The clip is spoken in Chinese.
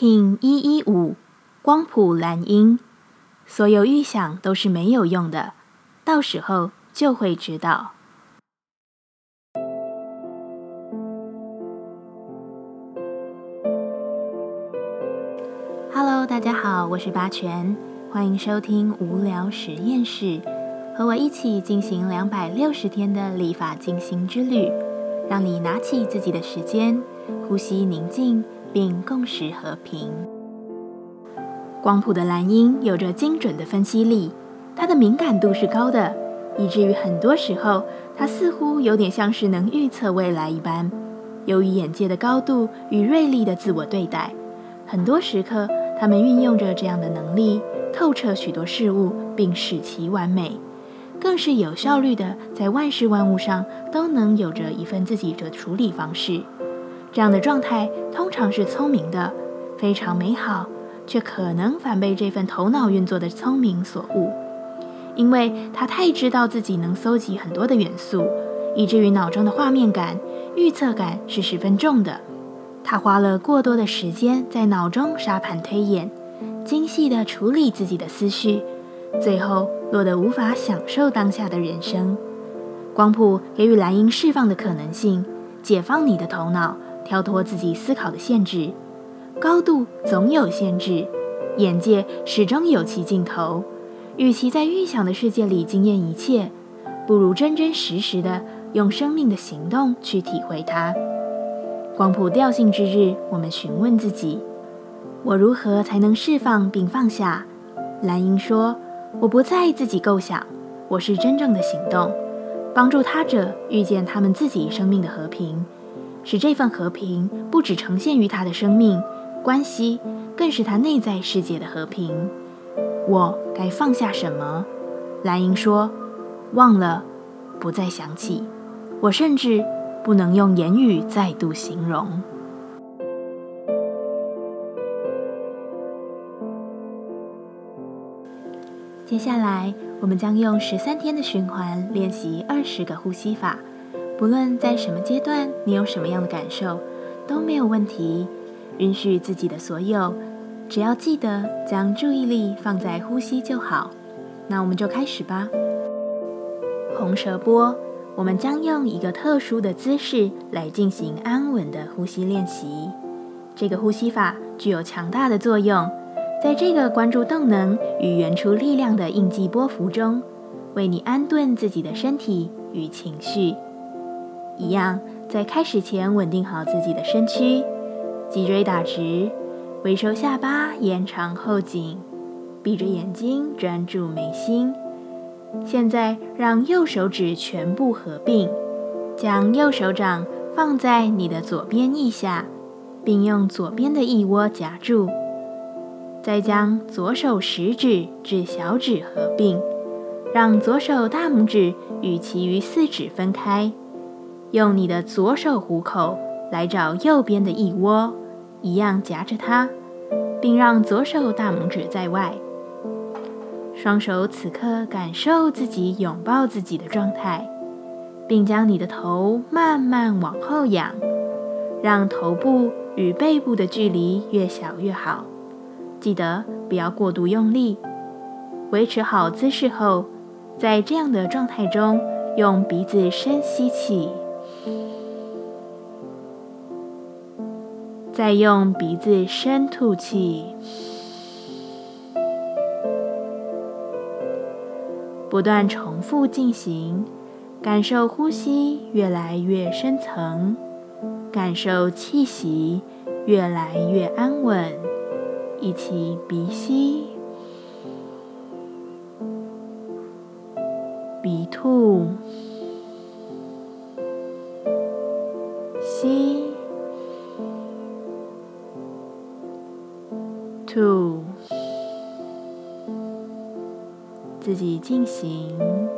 King 一一五光谱蓝音，所有预想都是没有用的，到时候就会知道。Hello，大家好，我是八全，欢迎收听无聊实验室，和我一起进行两百六十天的立法进行之旅，让你拿起自己的时间，呼吸宁静。并共识和平。光谱的蓝音有着精准的分析力，它的敏感度是高的，以至于很多时候它似乎有点像是能预测未来一般。由于眼界的高度与锐利的自我对待，很多时刻他们运用着这样的能力，透彻许多事物，并使其完美，更是有效率的在万事万物上都能有着一份自己的处理方式。这样的状态通常是聪明的，非常美好，却可能反被这份头脑运作的聪明所误，因为他太知道自己能搜集很多的元素，以至于脑中的画面感、预测感是十分重的。他花了过多的时间在脑中沙盘推演，精细地处理自己的思绪，最后落得无法享受当下的人生。光谱给予蓝鹰释放的可能性，解放你的头脑。跳脱自己思考的限制，高度总有限制，眼界始终有其尽头。与其在预想的世界里惊艳一切，不如真真实实的用生命的行动去体会它。光谱调性之日，我们询问自己：我如何才能释放并放下？蓝鹰说：我不在意自己构想，我是真正的行动，帮助他者遇见他们自己生命的和平。使这份和平不只呈现于他的生命关系，更是他内在世界的和平。我该放下什么？蓝鹰说：“忘了，不再想起。我甚至不能用言语再度形容。”接下来，我们将用十三天的循环练习二十个呼吸法。不论在什么阶段，你有什么样的感受，都没有问题。允许自己的所有，只要记得将注意力放在呼吸就好。那我们就开始吧。红舌波，我们将用一个特殊的姿势来进行安稳的呼吸练习。这个呼吸法具有强大的作用，在这个关注动能与原初力量的应激波幅中，为你安顿自己的身体与情绪。一样，在开始前稳定好自己的身躯，脊椎打直，微收下巴，延长后颈，闭着眼睛专注眉心。现在让右手指全部合并，将右手掌放在你的左边腋下，并用左边的腋窝夹住。再将左手食指至小指合并，让左手大拇指与其余四指分开。用你的左手虎口来找右边的腋窝，一样夹着它，并让左手大拇指在外。双手此刻感受自己拥抱自己的状态，并将你的头慢慢往后仰，让头部与背部的距离越小越好。记得不要过度用力。维持好姿势后，在这样的状态中，用鼻子深吸气。再用鼻子深吐气，不断重复进行，感受呼吸越来越深层，感受气息越来越安稳。一起鼻吸，鼻吐，己进行。